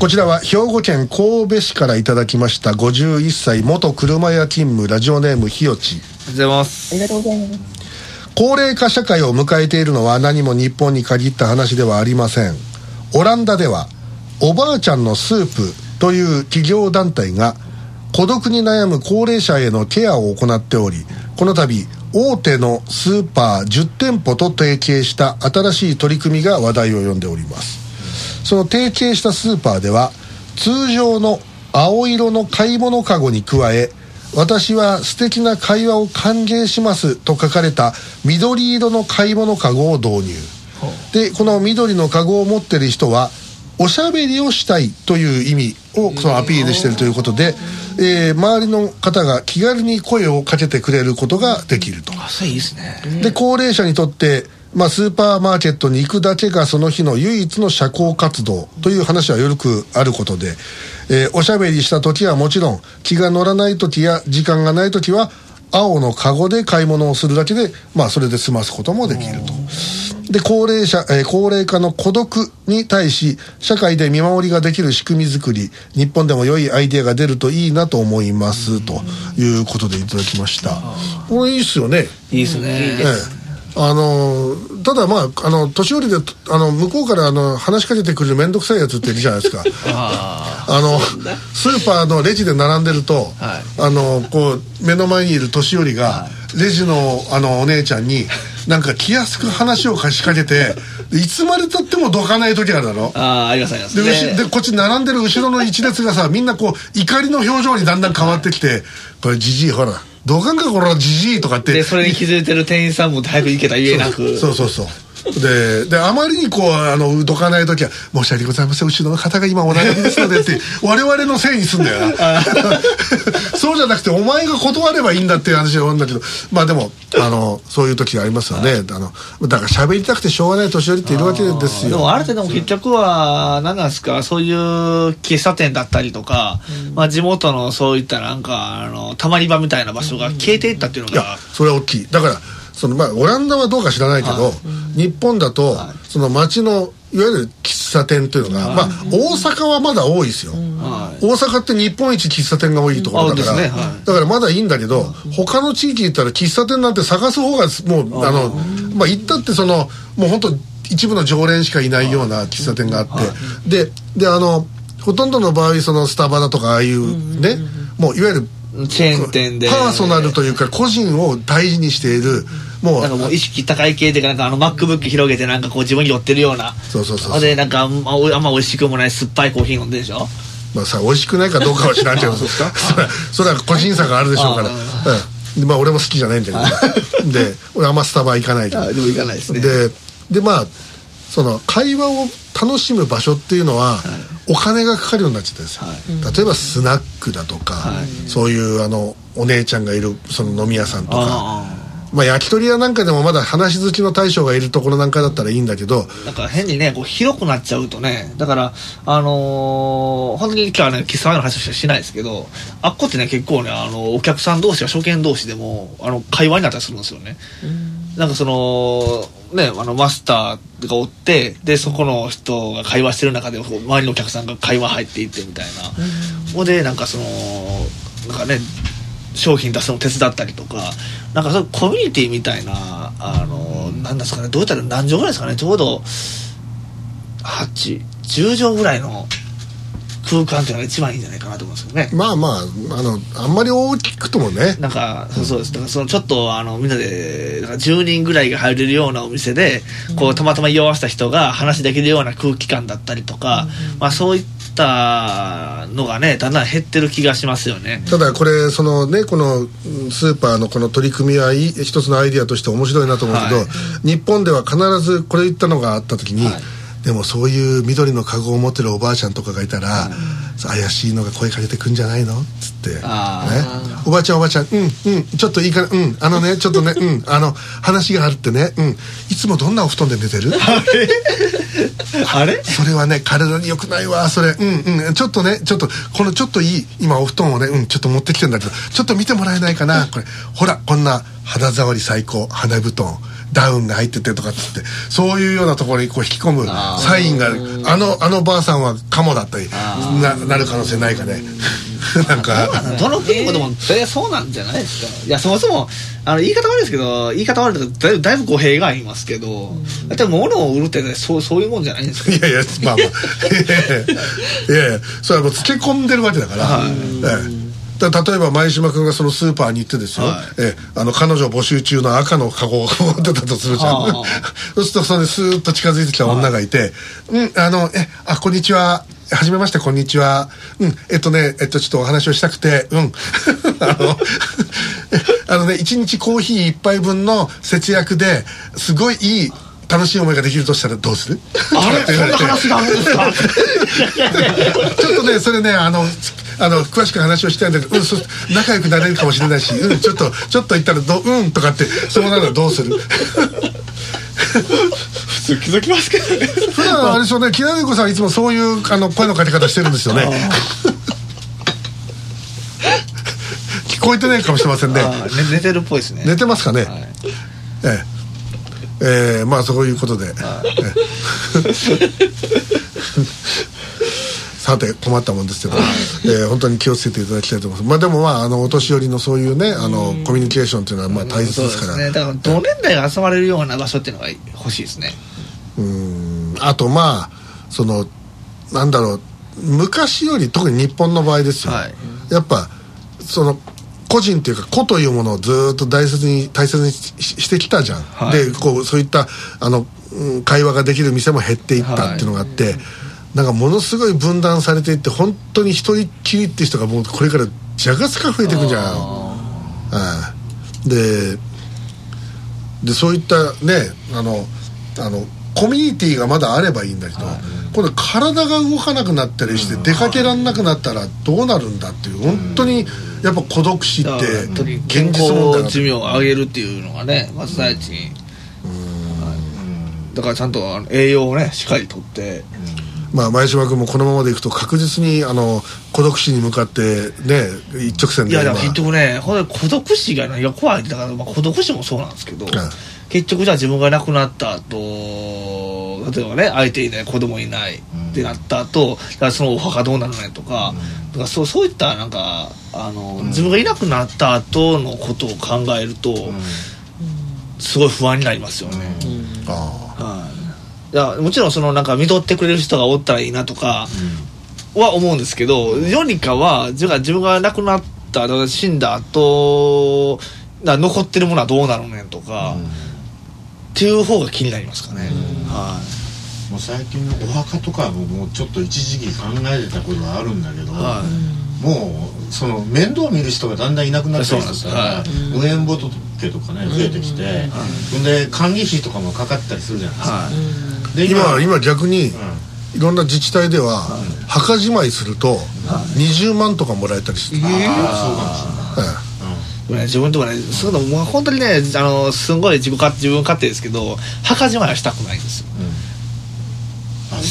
こちらは兵庫県神戸市からいただきました51歳元車屋勤務ラジオネームひよちありがとうございますありがとうございます。高齢化社会を迎えているのは何も日本に限った話ではありません。オランダではおばあちゃんのスープという企業団体が孤独に悩む高齢者へのケアを行っておりこの度大手のスーパー10店舗と提携した新しい取り組みが話題を呼んでおります。その提携したスーパーでは通常の青色の買い物かごに加え私は素敵な会話を歓迎しますと書かれた緑色の買い物かごを導入。でこの緑のかごを持ってる人はおしゃべりをしたいという意味をそのアピールしているということで、えー周りの方が気軽に声をかけてくれることができるとあそれいいですねで高齢者にとって、まあ、スーパーマーケットに行くだけがその日の唯一の社交活動という話はよくあることで、えーおしゃべりした時はもちろん気が乗らない時や時間がない時は青のカゴで買い物をするだけで、まあ、それで済ますこともできると。で高齢者、えー高齢化の孤独に対し社会で見守りができる仕組み作り日本でも良いアイデアが出るといいなと思いますということでいただきました。これいいっすよね。いいですね。ええ。あのただまああの年寄りであの向こうからあの話しかけてくる面倒くさいやつっているじゃないですか。ああのスーパーのレジで並んでると、はい。あのこう目の前にいる年寄りが、レジのあのお姉ちゃんになんか気安く話を貸しかけていつまでたってもどかない時あるだろ？あああありますあります。で,、ねでこっち並んでる後ろの一列がさみんなこう怒りの表情にだんだん変わってきて「これじじいほらどかんかこれじじい」とかって。でそれに気づいてる店員さんも早く行けた言えなく。そうそうそうでであまりにこうあのどかない時は「申し訳ございません後ろの方が今お悩みですので」って 我々のせいにすんだよな。そうじゃなくてお前が断ればいいんだっていう話が多いんだけどまあでもあのそういう時がありますよね、あのだから喋りたくてしょうがない年寄りっているわけですよ。でもある程度も結局は何なんですか？そういう喫茶店だったりとか、まあ、地元のそういったなんかあのたまり場みたいな場所が消えていったっていうのいやが、それは大きい。だからそのまあオランダはどうか知らないけど、日本だと、その街のいわゆる喫茶店というのが、まあ大阪はまだ多いですよ、はい。大阪って日本一喫茶店が多いところだから、ね。はい。だからまだいいんだけど、他の地域行ったら喫茶店なんて探す方がもうあのまあ行ったってそのもう本当一部の常連しかいないような喫茶店があって、でであのほとんどの場合そのスタバだとかああいうね、もういわゆるチェーン店で。パーソナルというか個人を大事にしている。もうなんかもう意識高い系でなんかあの MacBook 広げてなんかこう自分に寄ってるような。そうそうそうでなんかあんま美味しくもない酸っぱいコーヒー飲んでるでしょ？まあさ美味しくないかどうかは知らんけど。そそれは個人差があるでしょうから。あうん。でまあ俺も好きじゃないんだけど。で俺あんまスタバ行かないけどあでも行かないですね。ででまあその会話を楽しむ場所っていうのは、お金がかかるようになっちゃったんですよ、例えばスナックだとか、そういうあのお姉ちゃんがいるその飲み屋さんとか。あまあ焼き鳥屋なんかでもまだ話好きの大将がいるところなんかだったらいいんだけどなんか変にねこう広くなっちゃうとねだからあのー本当に今日はね喫茶店の話しかしないですけどあっこってね結構ねあのお客さん同士や初見同士でもあの会話になったりするんですよね、なんかそのねあのマスターがおってでそこの人が会話してる中で周りのお客さんが会話入っていってみたいな、ほんでなんかそのなんかね商品出すの手伝ったりとかなんかそういうコミュニティみたいなあのなんですかねどういったら何畳ぐらいですかねちょうど810畳ぐらいの空間っていうのが一番いいんじゃないかなと思うんですよね。まあまああのあんまり大きくともね。なんかそうそうです。だからそのちょっとあのみんなでなんか10人ぐらいが入れるようなお店でこうたまたま居合わせた人が話できるような空気感だったりとか、まあ、そういったのがねだんだん減ってる気がしますよね。ただこれそのねこのうんスーパーのこの取り組みはいい一つのアイディアとして面白いなと思うけど、はい。日本では必ずこれ言ったのがあった時に、でもそういう緑のカゴを持ってるおばあちゃんとかがいたら、怪しいのが声かけてくんじゃないのっつって、ね。あ、おばあちゃんおばあちゃんうんうんちょっといいかなうんあのねちょっとねうんあの話があるってねうん。いつもどんなお布団で寝てる？あれ？それはね体に良くないわそれ。うんうん。ちょっとねちょっとこのちょっといい今お布団をねうんちょっと持ってきてんだけどちょっと見てもらえないかなこれ。ほらこんな肌触り最高花布団ダウンが入っててとかっつってそういうようなところにこう引き込むサインがあのあのばあさんはカモだったりななる可能性ないかね。なんか。どの国もでも大体そうなんじゃないですか。いやそもそもあの言い方悪いですけど言い方悪いとかだいぶだいぶ語弊がありますけどだって物を売るってねそうそういうもんじゃないんですかいやいやまあまあ。いやいやそれはもう漬け込んでるわけだから、はい。ええ例えば前島君がそのスーパーに行ってですよ、はい。ええあの彼女募集中の赤のカゴを 持ってたとするじゃん、はあ。そうするとそれでスーッと近づいてきた女がいて「うんあのえあこんにちは。はじめましてこんにちは。うんえっとねえっとちょっとお話をしたくてうん。あのあのね1日コーヒー1杯分の節約ですごいいい楽しい思いができるとしたらどうする？あれそんな話があるんですか？ちょっとねそれねあのあの詳しく話をしたいんだけど、うん、そ仲良くなれるかもしれないし、うん、ちょっとちょっと言ったらどうんとかってそうならどうする？普通気づきますけどね。普段あれでしょうね木田美子さんいつもそういうあの声のかけ方してるんですよね。聞こえてないかもしれませんね。ね寝てるっぽいですね。寝てますかね、はい。ええええまあそういうことで、ええ さて困ったもんですけど、えー本当に気をつけていただきたいと思います。まあでもまああのお年寄りのそういうねあのコミュニケーションというのはまあ大切ですから、ね。だから同年代が集まれるような場所っていうのが欲しいですね。うん。あとまあそのなんだろう。昔より特に日本の場合ですよ、はい。やっぱその個人っていうか個というものをずーっと大切に大切にししてきたじゃん、はい。でこうそういったあの、うん会話ができる店も減っていったっていうのがあって、なんかものすごい分断されていって本当に一人っきりって人がもうこれからじゃがすか増えていくんじゃん。あうんででそういったねあのあのコミュニティがまだあればいいんだけど、今度体が動かなくなったりして出かけられなくなったらどうなるんだっていう本当にやっぱ孤独死って現実問題寿命を上げるっていうのがねまず第一に。だからちゃんと栄養をねしっかりとって。まあ前島君もこのままでいくと確実にあの孤独死に向かってね一直線でいやだから今。結局ね孤独死が何が怖い。ってだから、まあ、孤独死もそうなんですけど、ん結局じゃあ自分が亡くなった後例えばね相手いない子供いないってなった後だからそのお墓どうなるねとか,、だからそうそういったなんかあの、自分がいなくなった後のことを考えると、すごい不安になりますよね、あはい、いやもちろんそのなんか見とってくれる人がおったらいいなとかは思うんですけど、よりかは自分が自分が亡くなった死んだ後だ残ってるものはどうなるねんとか、っていう方が気になりますかね、はもう最近のお墓とかはもうちょっと一時期考えてたことはあるんだけど、い。はもうその面倒見る人がだんだんいなくなってきてからそうなんです無縁仏とかね増えてきて、ほんで管理費とかもかかったりするじゃないですか、はい。で今今逆に、ういろんな自治体では、墓じまいすると20万とかもらえたりして、ん、ああそうかもしれない、でもね自分とかねそういうのもう本当にねあのすんごい自分勝自分勝手ですけど墓じまいはしたくないんですよ。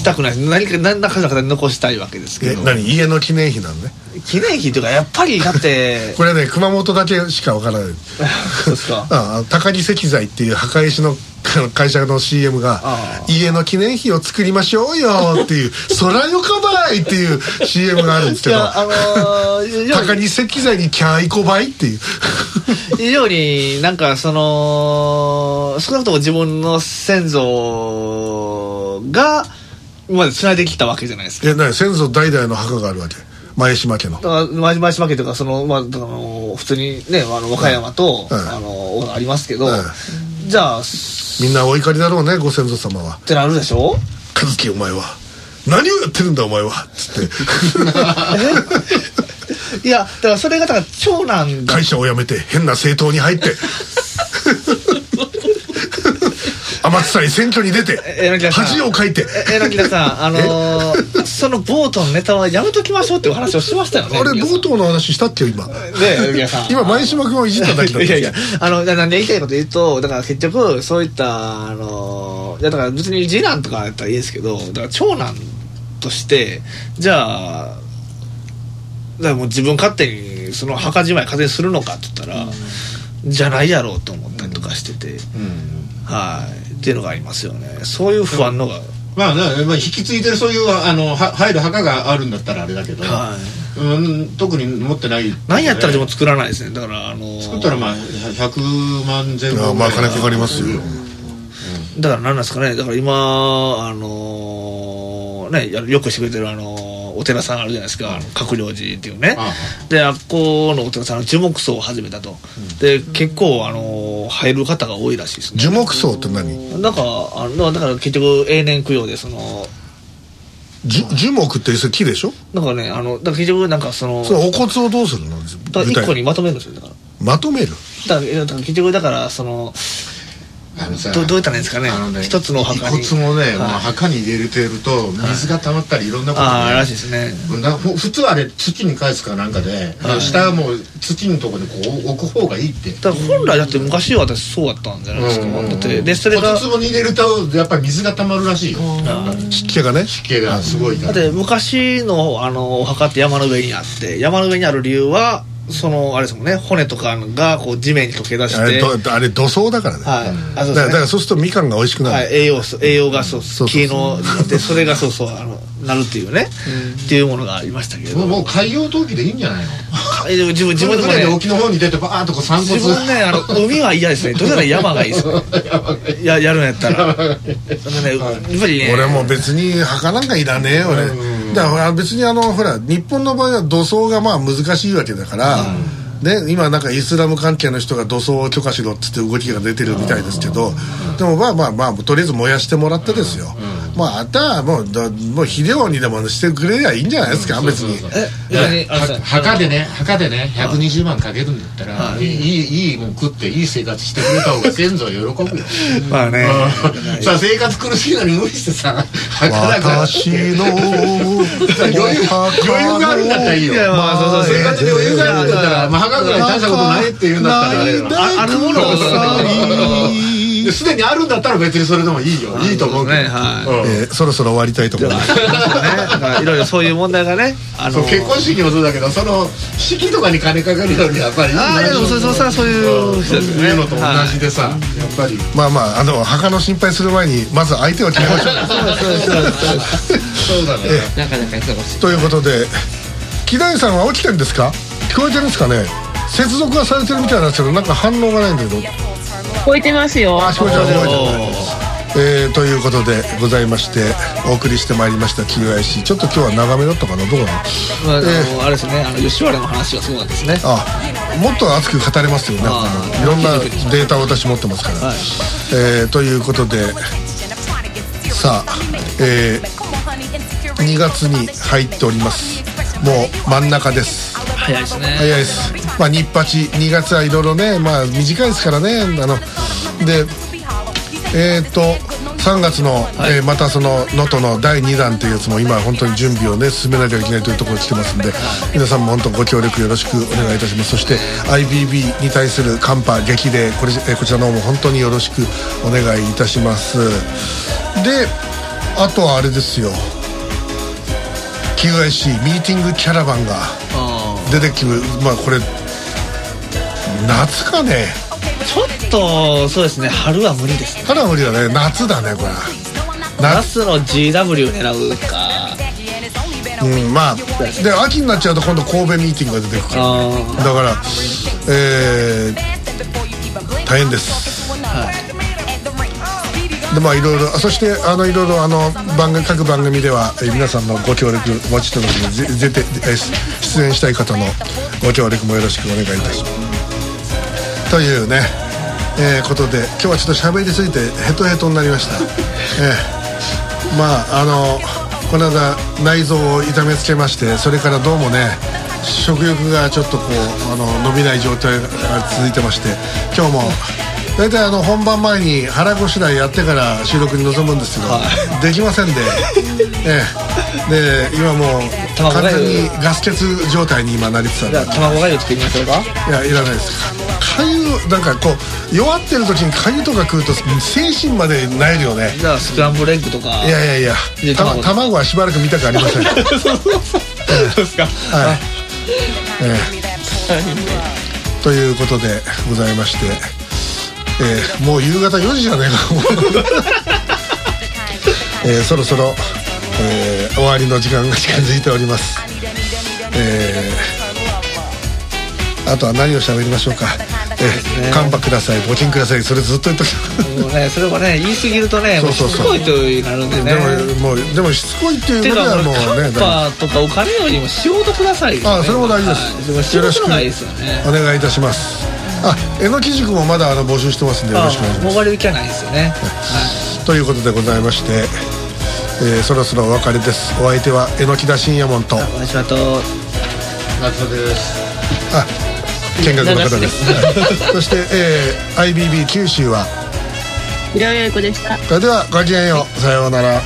したくない。何か何らかの形で残したいわけですけえど何？家の記念碑なのね記念碑というかやっぱりだって これね熊本だけしかわからない。そうですか？ああ高木石材っていう墓石の会社の CM があ「家の記念碑を作りましょうよ」っていう「空よかばい」っていう CM があるんですけどあの高木石材にキャーイコバイっていう。以上になんかその少なくとも自分の先祖が今まで繋いできたわけじゃないですか。え何？先祖代々の墓があるわけ？前島家の。だから前前島家というかその、まあ、あの普通にねあの和歌山と、うん。あのありますけど、うん。じゃあっみんなお怒りだろうねご先祖様は。てなるでしょ「和樹お前は。何をやってるんだお前は」つって。いやだからそれがだから長男が。会社を辞めて変な政党に入って 天津さんに選挙に出て恥をかいて。え柳田さん あのーそのボートのネタはやめときましょうってお話をしましたよねあれ柳田さん。冒頭の話したっけ今？ね柳田さん。今前島君をいじっただけだったんいやいやあのななんで言いたいこと言うとだから結局そういったあのいやだから別に次男とかやったらいいですけどだから長男としてじゃあだからもう自分勝手にその墓じまい風にするのかって言ったら、じゃないやろうと思ったりとかしてて、うん。はいっていうのがありますよね。そういう不安のが、まあ、ねまあ、引き継いでるそういうあのは入る墓があるんだったらあれだけど、はい。うん、特に持ってない。何やったらでも作らないですね。だからあのー作ったらまあ100万前後あまあ金かかりますよ。だから何なんですかね。だから今あのーねやよくしてくれてるあのーお寺さんあるじゃないですか、閣僚寺っていうね。あであっこのお寺さんの樹木葬を始めたと、で結構あのー入る方が多いらしいですね。樹木葬って何？なんかあのだから結局永年供養でその樹樹木ってそれ木でしょ？なんかねあのだから結局なんかそのそれお骨をどうするの？だから一個具体にまとめるんですよだから。まとめる？だから結局だからそのあのさどどうやったらいいんですかね？あの一つのお墓に。遺骨もね、はい。もう墓に入れてると水が溜まったりいろんなことああねらしいですね。普通あれ土に返すかなんかで、はい。下はもう土のところにこう置く方がいいって。だから本来だって昔は私そうだったんじゃないですか、うん。だってでそれが骨壺に入れるとやっぱり水が溜まるらしいよ。湿気がね。湿気がすごいから。だって昔のあのお墓って山の上にあって山の上にある理由はそのあれですもんね。骨とかがこう地面に溶け出して。あれどあれ土葬だからね、はい。あそうだからだからそうするとみかんが美味しくなる、はい、栄養素栄養がそうそうそう木のでそれがそうそうあのなるっていうね、っていうものがありましたけども。うもう海洋陶器でいいんじゃないの？えでも自分自分でもね。沖の方に出てバーッとこう散骨自分ねあの海は嫌ですね。どうせなら山がいいです。ね ややるんやったら。ねやっぱりね。俺も別に墓なんかいらねえよ俺、だから別にあのほら日本の場合は土葬がまあ難しいわけだから、ね、今なんかイスラム関係の人が土葬を許可しろっつって動きが出てるみたいですけど、でもまあまあまあとりあえず燃やしてもらってですよ、まああとはもうだもう肥料にでもしてくれりゃいいんじゃないですか別に。墓でね墓でね120万かけるんだったら、はい。い、いいいもん食っていい生活してくれた方が先祖は喜ぶよ。まあね。うん。さあ生活苦しいのに無理してさ墓だから。私の余裕余裕があるんだったらいいよ。まあそうそう生活に余裕があるんだったら、まあ、墓ぐらい大したことないって言うんだったらあれああるものをですでにあるんだったら別にそれでもいいよ。いいと思うけど。ね。はい。うん。えーそろそろ終わりたいと思います。いろいろそういう問題がねあそう結婚式もそうだけどその式とかに金かかるよりやっぱりああでもそれそれはそういう人ですよねいうのと同じでさ、やっぱり。まあまああの墓の心配する前にまず相手を決めましょう。そうだね。なかなか忙しい。ということで木谷さんは起きてるんですか？聞こえてるんですかね？接続はされてるみたいなんですけどなんか反応がないんだけど聞こえてますよ。あ聞こえてる聞こえてるえーということでございましてお送りしてまいりました QIC ちょっと今日は長めだったかなどうなの？まあえあれですねあの吉原の話はそうなんですね。あもっと熱く語れますよね。ああのいろんなデータを私持ってますから、はい。えーということでさあ、えー2月に入っております。もう真ん中です。早いですね。早いですまあ日八2月はいろいろねまあ短いですからね。あのでえっ、と3月の、えーまたその能登の第2弾というやつも今本当に準備をね進めなきゃいけないというところに来てますんで皆さんも本当ご協力よろしくお願いいたします。そして IBB に対するカンパ激励これ、えーこちらの方も本当によろしくお願いいたします。であとはあれですよ。QIC ミーティングキャラバンがあ出てきるまあこれ夏かね。ーちょっとそうですね。春は無理ですね。春は無理だね。夏だねこれ夏。夏の GW 狙うか。うんまあで秋になっちゃうと今度神戸ミーティングが出てくる。からあだからえー、大変です。でまあいろいろあそしてあのいろいろあの番組各番組では、えー皆さんのご協力お待ちしておりますので出演したい方のご協力もよろしくお願いいたしますというね、えーことで今日はちょっと喋りすぎてヘトヘトになりました、えーまああのこの間内臓を痛めつけましてそれからどうもね食欲がちょっとこうあの伸びない状態が続いてまして今日も大体あの本番前に腹ごしらえやってから収録に臨むんですけど、できませんで、ええ、で今もう完全にガス欠状態に今なりつつある。じゃあ卵がゆ作りましょうか。いやいらないです。かゆなんかこう弱ってる時にかゆとか食うと精神までなえるよね。じゃあスクランブルエッグとか。いやいやいや。卵。卵はしばらく見たくありません。はいそうですか。ええ。ということでございましてえーもう夕方4時じゃねえか えーそろそろ、えー終わりの時間が近づいております。えーあとは何を喋りましょうか。えー、カンパください。募金ください。それずっと言っときもうねそれもね言い過ぎるとねもうしそうそう。そうつこいとなるんでね。でももうでもしつこいっていうのではもうカねンパとかお金よりも仕事くださいよね。あそれも大事です。はい。でも仕事の方がいいですよね。お願いいたしますあえのき塾もまだあの募集してますんでよろしくお願いします。ないですよね。ということでございまして、えーそろそろお別れです。お相手は榎木田信也門と。はい私はと。夏です。あ見学の方です。そして、えー IBB 九州は？平尾由子でした。それではごきげんよう。さようなら。あ